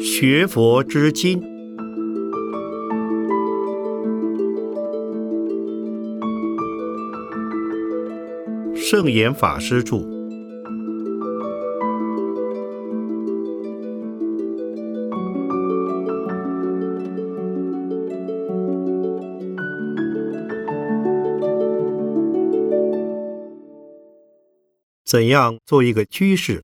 学佛之经，圣严法师著。怎样做一个居士？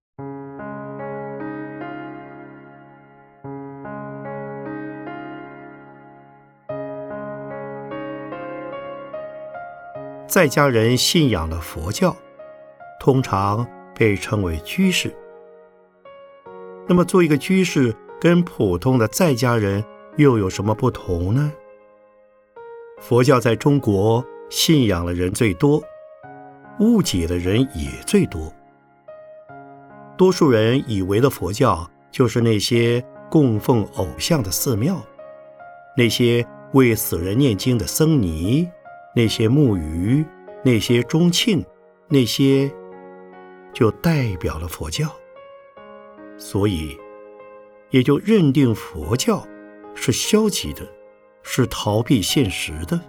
在家人信仰了佛教，通常被称为居士。那么，做一个居士跟普通的在家人又有什么不同呢？佛教在中国信仰的人最多。误解的人也最多。多数人以为的佛教就是那些供奉偶像的寺庙，那些为死人念经的僧尼，那些木鱼，那些钟磬，那些就代表了佛教。所以，也就认定佛教是消极的，是逃避现实的。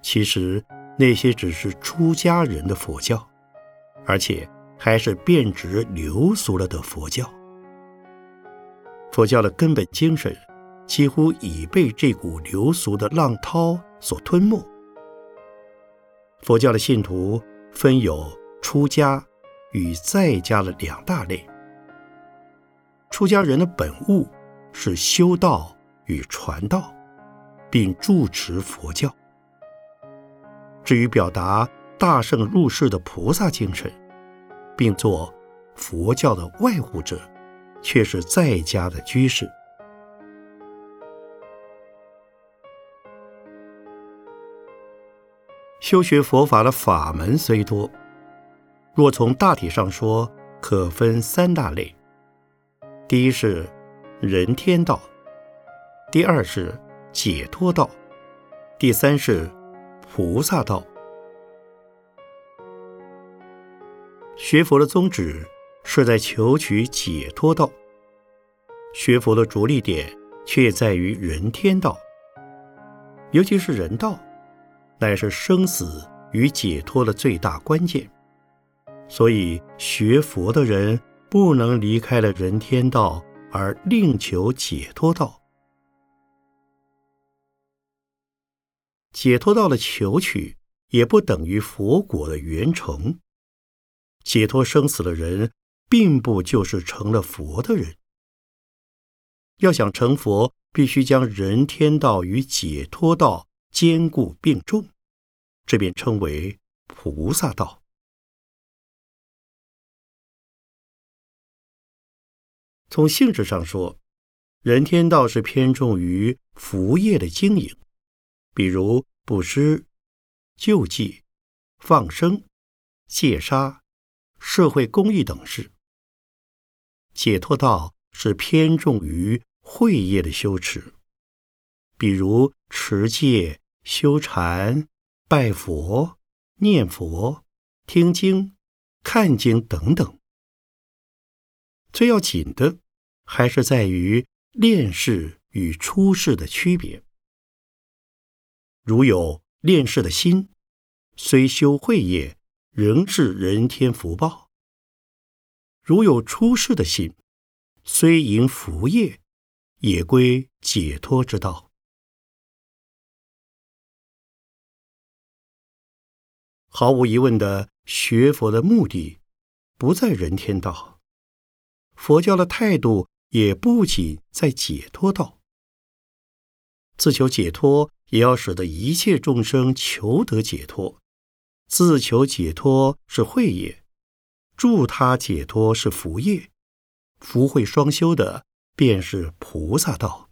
其实那些只是出家人的佛教，而且还是变质流俗了的佛教。佛教的根本精神几乎已被这股流俗的浪涛所吞没。佛教的信徒分有出家与在家的两大类。出家人的本物是修道与传道，并住持佛教。至于表达大圣入世的菩萨精神，并做佛教的外护者，却是在家的居士。修学佛法的法门虽多，若从大体上说，可分三大类：第一是人天道，第二是解脱道，第三是。菩萨道，学佛的宗旨是在求取解脱道，学佛的着力点却在于人天道，尤其是人道，乃是生死与解脱的最大关键。所以，学佛的人不能离开了人天道而另求解脱道。解脱道的求取，也不等于佛果的圆成。解脱生死的人，并不就是成了佛的人。要想成佛，必须将人天道与解脱道兼顾并重，这便称为菩萨道。从性质上说，人天道是偏重于福业的经营。比如布施、救济、放生、戒杀、社会公益等事；解脱道是偏重于慧业的修持，比如持戒、修禅、拜佛、念佛、听经、看经等等。最要紧的，还是在于练世与出世的区别。如有炼世的心，虽修慧业，仍是人天福报；如有出世的心，虽营福业，也归解脱之道。毫无疑问的，学佛的目的不在人天道，佛教的态度也不仅在解脱道，自求解脱。也要使得一切众生求得解脱，自求解脱是慧业，助他解脱是福业，福慧双修的便是菩萨道。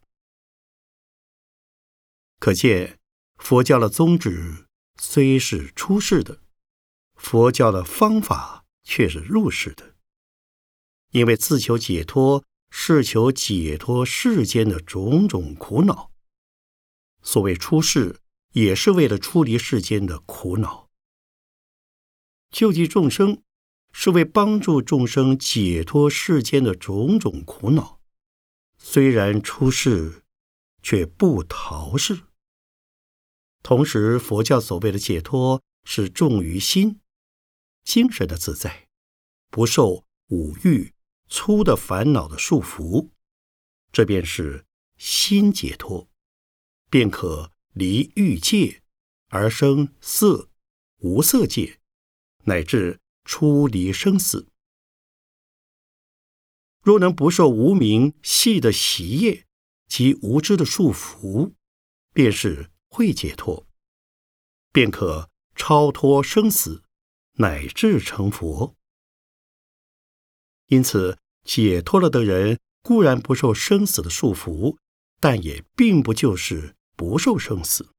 可见，佛教的宗旨虽是出世的，佛教的方法却是入世的。因为自求解脱是求解脱世间的种种苦恼。所谓出世，也是为了出离世间的苦恼。救济众生，是为帮助众生解脱世间的种种苦恼。虽然出世，却不逃世。同时，佛教所谓的解脱，是重于心、精神的自在，不受五欲粗的烦恼的束缚。这便是心解脱，便可离欲界而生色、无色界，乃至出离生死。若能不受无名系的习业及无知的束缚，便是会解脱，便可超脱生死，乃至成佛。因此，解脱了的人固然不受生死的束缚，但也并不就是不受生死，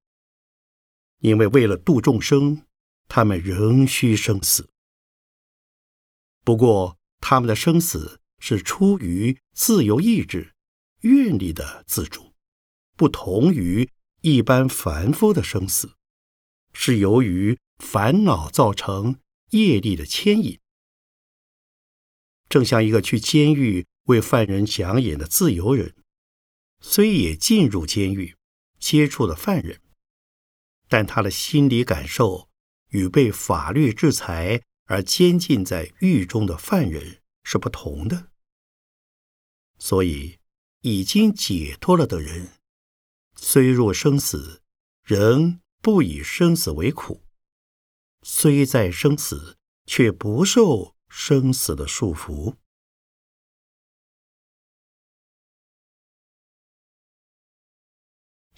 因为为了度众生，他们仍需生死。不过，他们的生死。是出于自由意志、愿力的自主，不同于一般凡夫的生死，是由于烦恼造成业力的牵引。正像一个去监狱为犯人讲演的自由人，虽也进入监狱，接触的犯人，但他的心理感受与被法律制裁而监禁在狱中的犯人。是不同的，所以已经解脱了的人，虽若生死，仍不以生死为苦；虽在生死，却不受生死的束缚。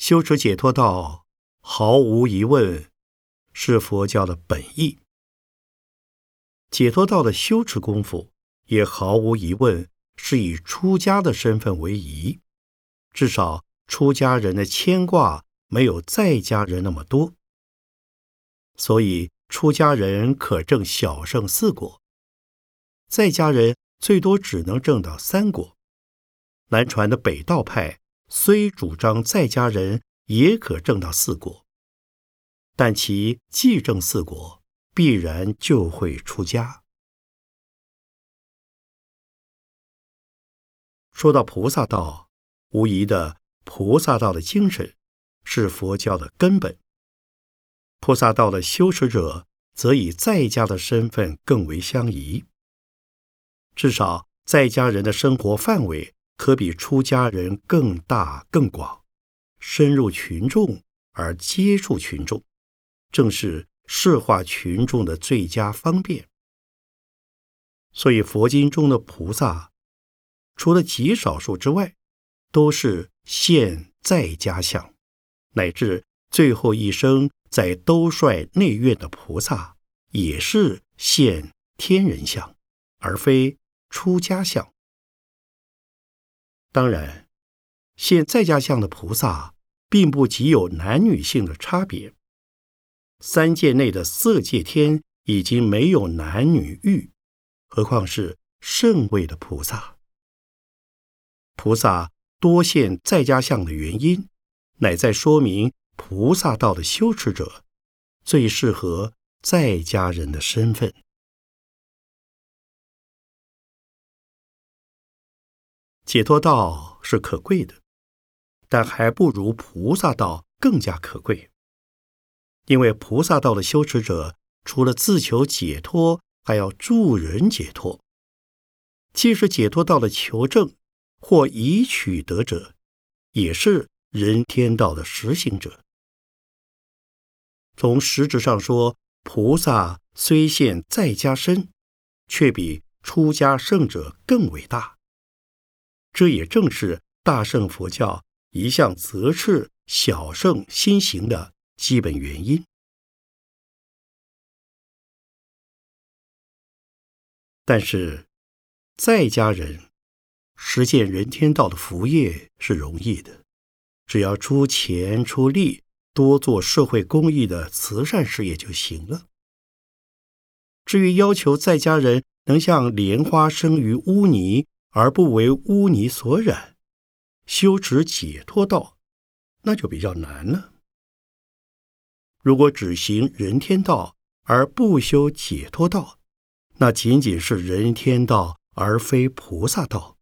修持解脱道，毫无疑问是佛教的本意。解脱道的修持功夫。也毫无疑问是以出家的身份为宜，至少出家人的牵挂没有在家人那么多，所以出家人可证小圣四果，在家人最多只能证到三果。南传的北道派虽主张在家人也可证到四果，但其既证四果，必然就会出家。说到菩萨道，无疑的，菩萨道的精神是佛教的根本。菩萨道的修持者，则以在家的身份更为相宜。至少在家人的生活范围可比出家人更大更广，深入群众而接触群众，正是释化群众的最佳方便。所以佛经中的菩萨。除了极少数之外，都是现在家相，乃至最后一生在兜率内院的菩萨，也是现天人相，而非出家相。当然，现在家相的菩萨，并不极有男女性的差别。三界内的色界天已经没有男女欲，何况是圣位的菩萨？菩萨多现在家相的原因，乃在说明菩萨道的修持者最适合在家人的身份。解脱道是可贵的，但还不如菩萨道更加可贵。因为菩萨道的修持者，除了自求解脱，还要助人解脱。既是解脱道的求证。或已取得者，也是人天道的实行者。从实质上说，菩萨虽现在家身，却比出家圣者更伟大。这也正是大乘佛教一向责斥小圣心行的基本原因。但是，在家人。实践人天道的福业是容易的，只要出钱出力，多做社会公益的慈善事业就行了。至于要求在家人能像莲花生于污泥而不为污泥所染，修持解脱道，那就比较难了。如果只行人天道而不修解脱道，那仅仅是人天道而非菩萨道，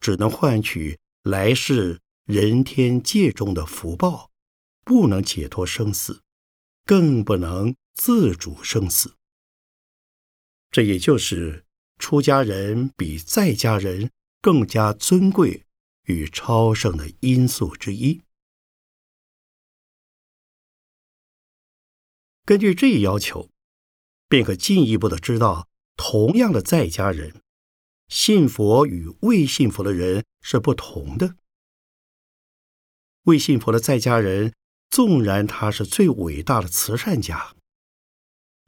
只能换取来世人天界中的福报，不能解脱生死，更不能自主生死。这也就是出家人比在家人更加尊贵与超胜的因素之一。根据这一要求，便可进一步的知道，同样的在家人，信佛与未信佛的人是不同的。未信佛的在家人，纵然他是最伟大的慈善家，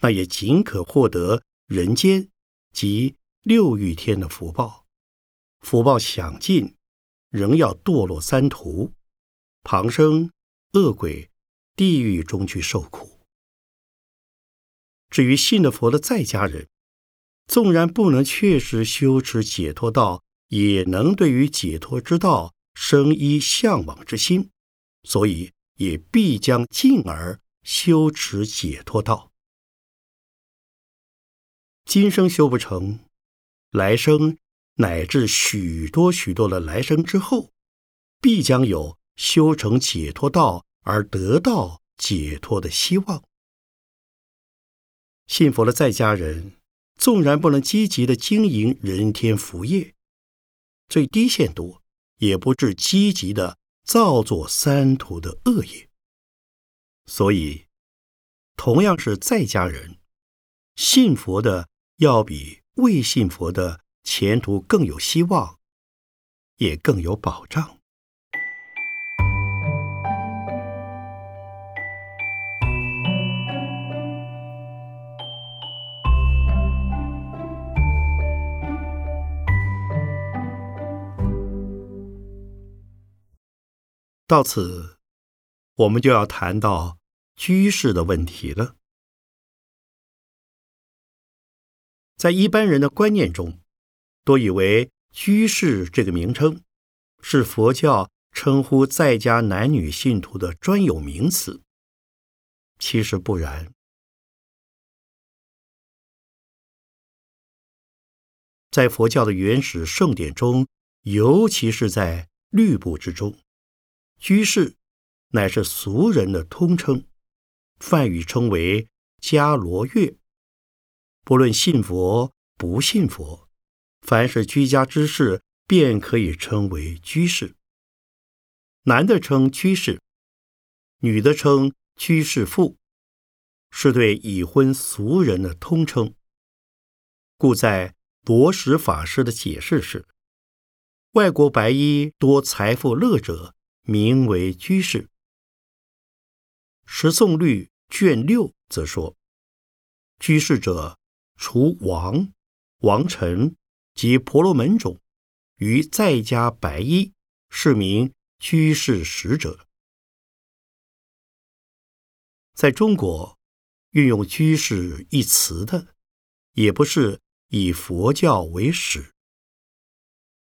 那也仅可获得人间及六欲天的福报，福报享尽，仍要堕落三途，旁生恶鬼、地狱中去受苦。至于信了佛的在家人，纵然不能确实修持解脱道，也能对于解脱之道生一向往之心，所以也必将进而修持解脱道。今生修不成，来生乃至许多许多的来生之后，必将有修成解脱道而得到解脱的希望。信佛的在家人，纵然不能积极的经营人天福业，最低限度也不致积极的造作三途的恶业。所以，同样是在家人，信佛的要比未信佛的前途更有希望，也更有保障。到此，我们就要谈到居士的问题了。在一般人的观念中，都以为居士这个名称是佛教称呼在家男女信徒的专有名词。其实不然，在佛教的原始圣典中，尤其是在律部之中。居士乃是俗人的通称，梵语称为迦罗月。不论信佛不信佛，凡是居家之士，便可以称为居士。男的称居士，女的称居士妇，是对已婚俗人的通称。故在罗什法师的解释是：外国白衣多财富乐者。名为居士。十诵律卷六则说：居士者，除王、王臣及婆罗门种，于在家白衣，是名居士使者。在中国，运用“居士”一词的，也不是以佛教为始。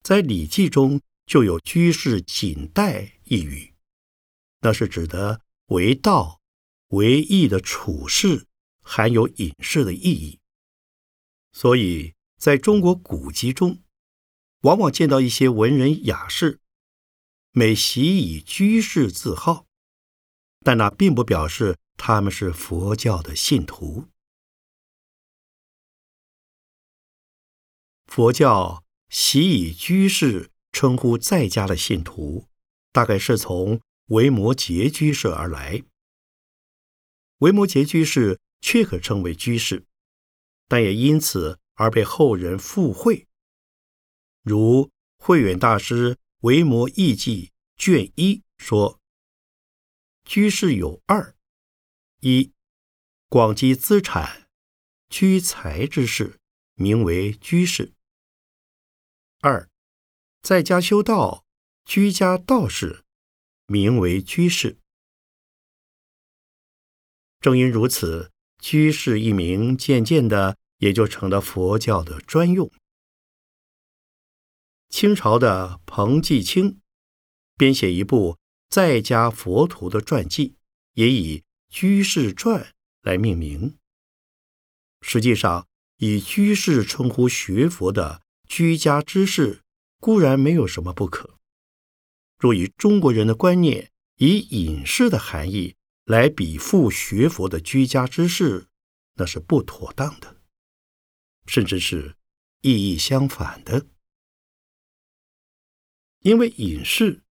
在《礼记》中就有“居士锦带”。一语，那是指的为道、为义的处事，含有隐士的意义。所以，在中国古籍中，往往见到一些文人雅士，每习以居士自号，但那并不表示他们是佛教的信徒。佛教习以居士称呼在家的信徒。大概是从维摩诘居士而来。维摩诘居士却可称为居士，但也因此而被后人附会。如慧远大师《维摩义记》卷一说：“居士有二：一，广积资产、居财之士，名为居士；二，在家修道。”居家道士名为居士，正因如此，居士一名渐渐的也就成了佛教的专用。清朝的彭继清编写一部在家佛徒的传记，也以居士传来命名。实际上，以居士称呼学佛的居家之士，固然没有什么不可。若以中国人的观念，以隐士的含义来比附学佛的居家之士，那是不妥当的，甚至是意义相反的。因为隐士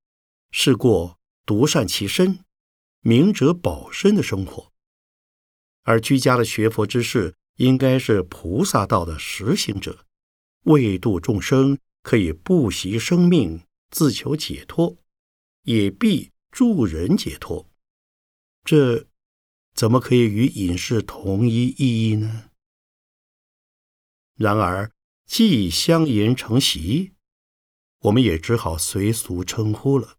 是过独善其身、明哲保身的生活，而居家的学佛之士应该是菩萨道的实行者，为度众生，可以不惜生命。自求解脱，也必助人解脱。这怎么可以与隐士同一意义呢？然而，既相言成习，我们也只好随俗称呼了。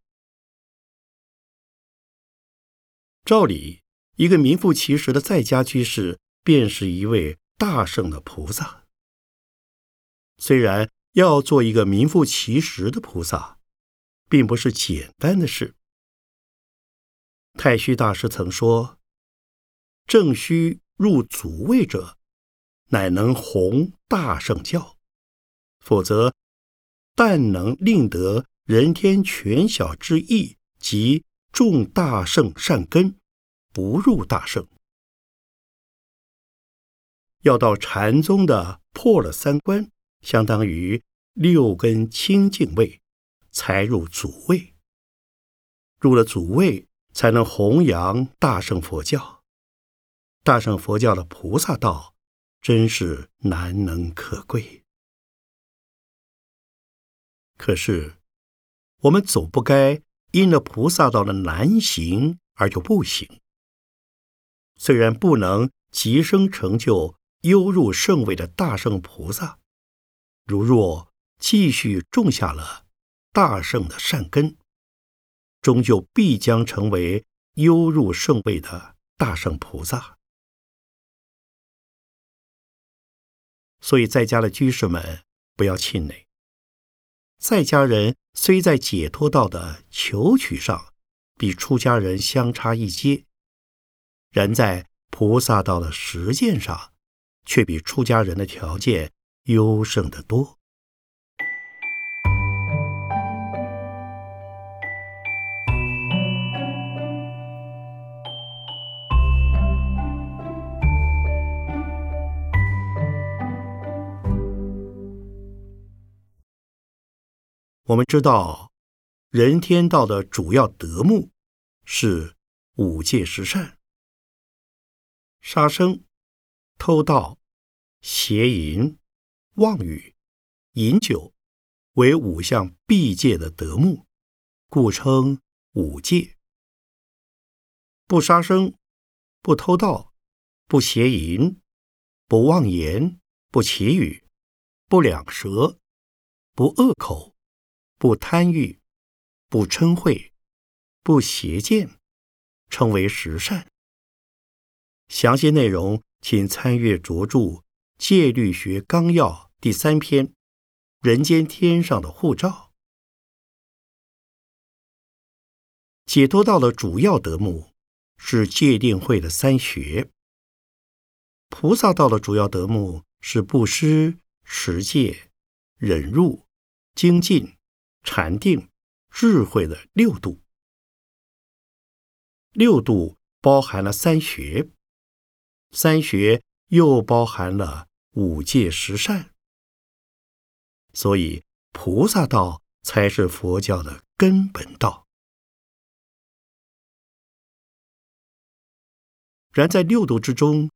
照理，一个名副其实的在家居士，便是一位大圣的菩萨。虽然要做一个名副其实的菩萨。并不是简单的事。太虚大师曾说：“正虚入祖位者，乃能弘大圣教；否则，但能令得人天权小之意及众大圣善根，不入大圣。要到禅宗的破了三关，相当于六根清净位。”才入祖位，入了祖位，才能弘扬大圣佛教。大圣佛教的菩萨道，真是难能可贵。可是，我们总不该因了菩萨道的难行而就不行。虽然不能即生成就优入圣位的大圣菩萨，如若继续种下了。大圣的善根，终究必将成为优入圣位的大圣菩萨。所以，在家的居士们不要气馁。在家人虽在解脱道的求取上比出家人相差一阶，然在菩萨道的实践上，却比出家人的条件优胜得多。我们知道，人天道的主要德目是五戒十善：杀生、偷盗、邪淫、妄语、饮酒，为五项必戒的德目，故称五戒。不杀生、不偷盗、不邪淫、不妄言、不绮语、不两舌、不恶口。不贪欲，不嗔恚，不邪见，称为十善。详细内容请参阅着著《戒律学纲要》第三篇《人间天上的护照》。解脱道的主要德目是戒定慧的三学。菩萨道的主要德目是布施、持戒、忍辱、精进。禅定、智慧的六度，六度包含了三学，三学又包含了五戒十善，所以菩萨道才是佛教的根本道。然在六度之中，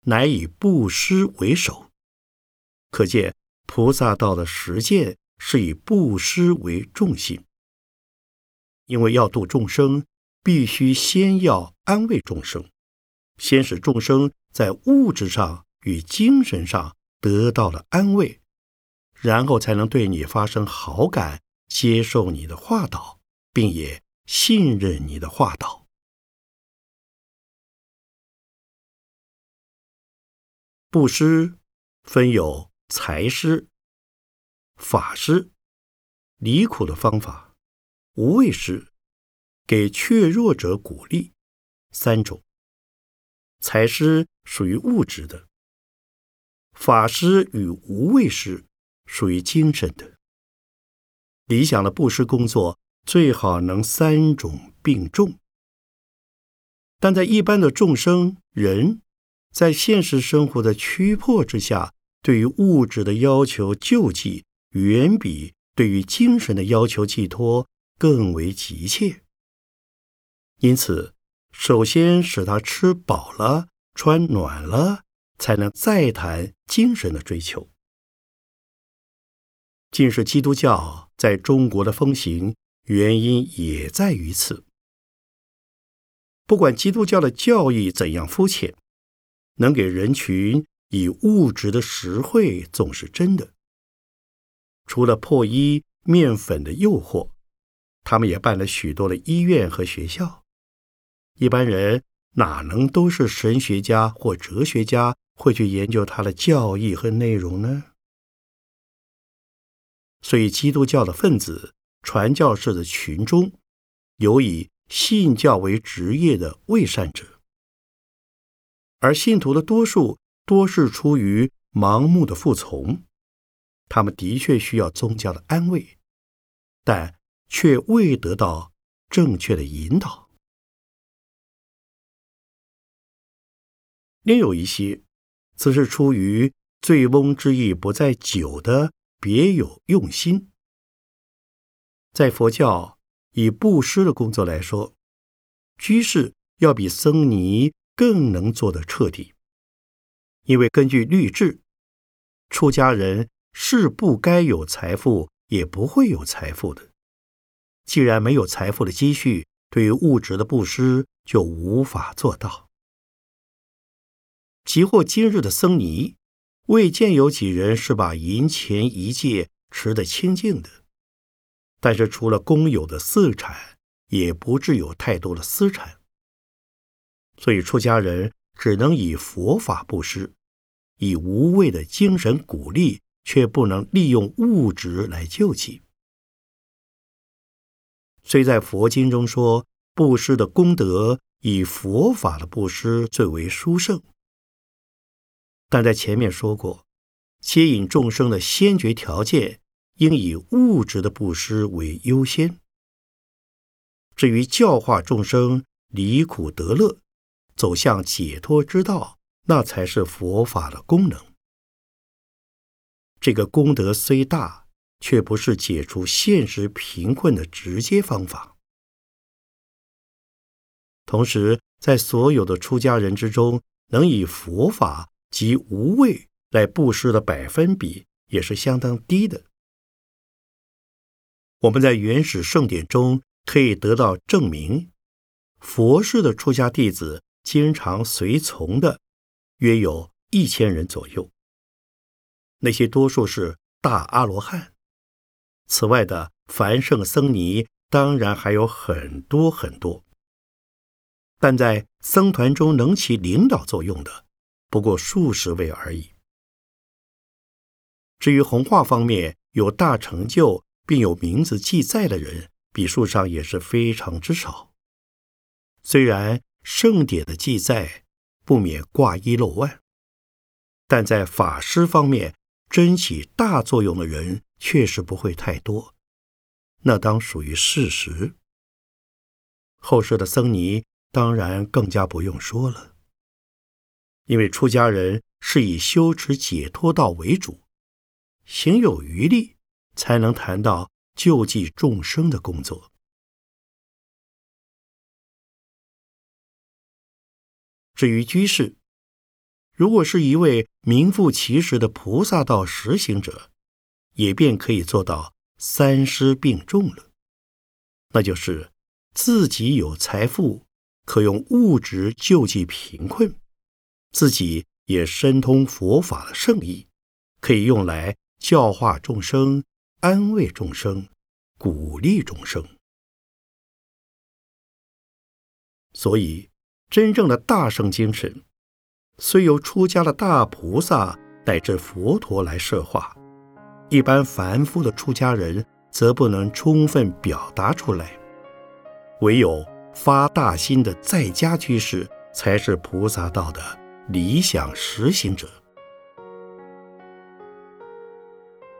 乃以布施为首，可见菩萨道的实践。是以布施为重心，因为要度众生，必须先要安慰众生，先使众生在物质上与精神上得到了安慰，然后才能对你发生好感，接受你的化导，并也信任你的化导。布施分有财施。法师离苦的方法，无畏施给怯弱者鼓励三种。财施属于物质的，法师与无畏施属于精神的。理想的布施工作最好能三种并重，但在一般的众生人，在现实生活的驱迫之下，对于物质的要求救济，远比对于精神的要求寄托更为急切。因此，首先使他吃饱了、穿暖了，才能再谈精神的追求。竟是基督教在中国的风行，原因也在于此。不管基督教的教义怎样肤浅，能给人群以物质的实惠，总是真的。除了破衣面粉的诱惑，他们也办了许多的医院和学校。一般人哪能都是神学家或哲学家，会去研究他的教义和内容呢？所以，基督教的分子、传教士的群中，有以信教为职业的未善者，而信徒的多数多是出于盲目的服从。他们的确需要宗教的安慰，但却未得到正确的引导。另有一些，则是出于醉翁之意不在酒的。别有用心。在佛教以布施的工作来说，居士要比僧尼更能做得彻底，因为根据律制，出家人是不该有财富，也不会有财富的。既然没有财富的积蓄，对于物质的布施就无法做到。即或今日的僧尼。未见有几人是把银钱一戒持得清净的，但是除了公有的私产，也不至有太多的私产。所以出家人只能以佛法布施，以无畏的精神鼓励，却不能利用物质来救济。虽在佛经中说布施的功德以佛法的布施最为殊胜。但在前面说过，接引众生的先决条件应以物质的布施为优先。至于教化众生离苦得乐，走向解脱之道，那才是佛法的功能。这个功德虽大，却不是解除现实贫困的直接方法。同时，在所有的出家人之中，能以佛法。及无畏来布施的百分比也是相当低的。我们在原始圣典中可以得到证明，佛氏的出家弟子经常随从的约有一千人左右，那些多数是大阿罗汉。此外的凡圣僧尼当然还有很多很多，但在僧团中能起领导作用的。不过数十位而已。至于红化方面有大成就并有名字记载的人，笔数上也是非常之少。虽然圣典的记载不免挂一漏万，但在法师方面真起大作用的人确实不会太多，那当属于事实。后世的僧尼当然更加不用说了。因为出家人是以修持解脱道为主，行有余力，才能谈到救济众生的工作。至于居士，如果是一位名副其实的菩萨道实行者，也便可以做到三施并重了，那就是自己有财富，可用物质救济贫困。自己也深通佛法的圣意，可以用来教化众生、安慰众生、鼓励众生。所以，真正的大圣精神，虽由出家的大菩萨乃至佛陀来设化，一般凡夫的出家人则不能充分表达出来。唯有发大心的在家居士。才是菩萨道的理想实行者。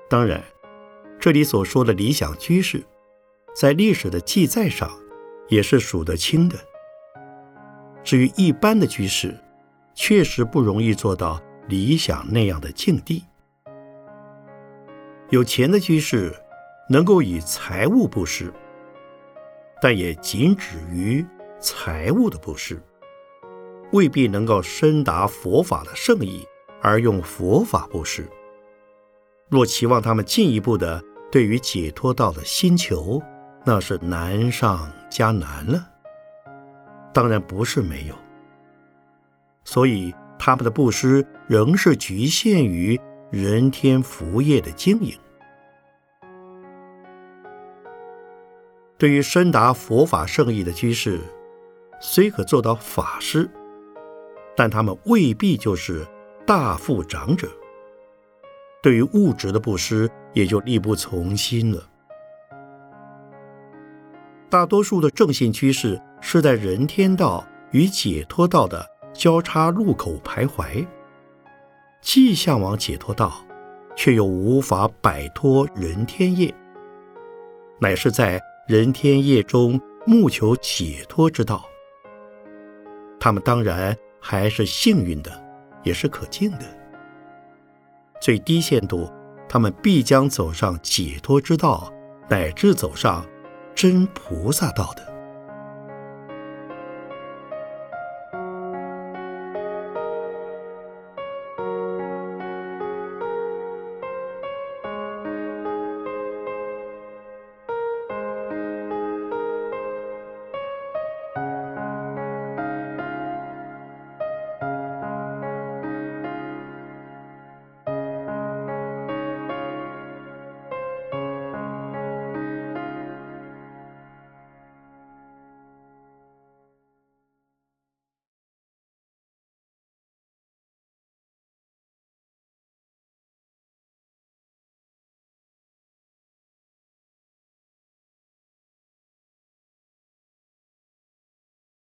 当然，这里所说的理想居士，在历史的记载上也是数得清的。至于一般的居士，确实不容易做到理想那样的境地。有钱的居士能够以财物布施，但也仅止于财物的布施，未必能够深达佛法的圣意而用佛法布施。若期望他们进一步的对于解脱道的心求，那是难上加难了。当然不是没有，所以他们的布施仍是局限于人天福业的经营。对于深达佛法圣意的居士，虽可做到法师，但他们未必就是大富长者。对于物质的布施，也就力不从心了。大多数的正信居士是在人天道与解脱道的交叉路口徘徊，既向往解脱道，却又无法摆脱人天业，乃是在人天业中目求解脱之道。他们当然还是幸运的，也是可敬的。最低限度，他们必将走上解脱之道，乃至走上真菩萨道的。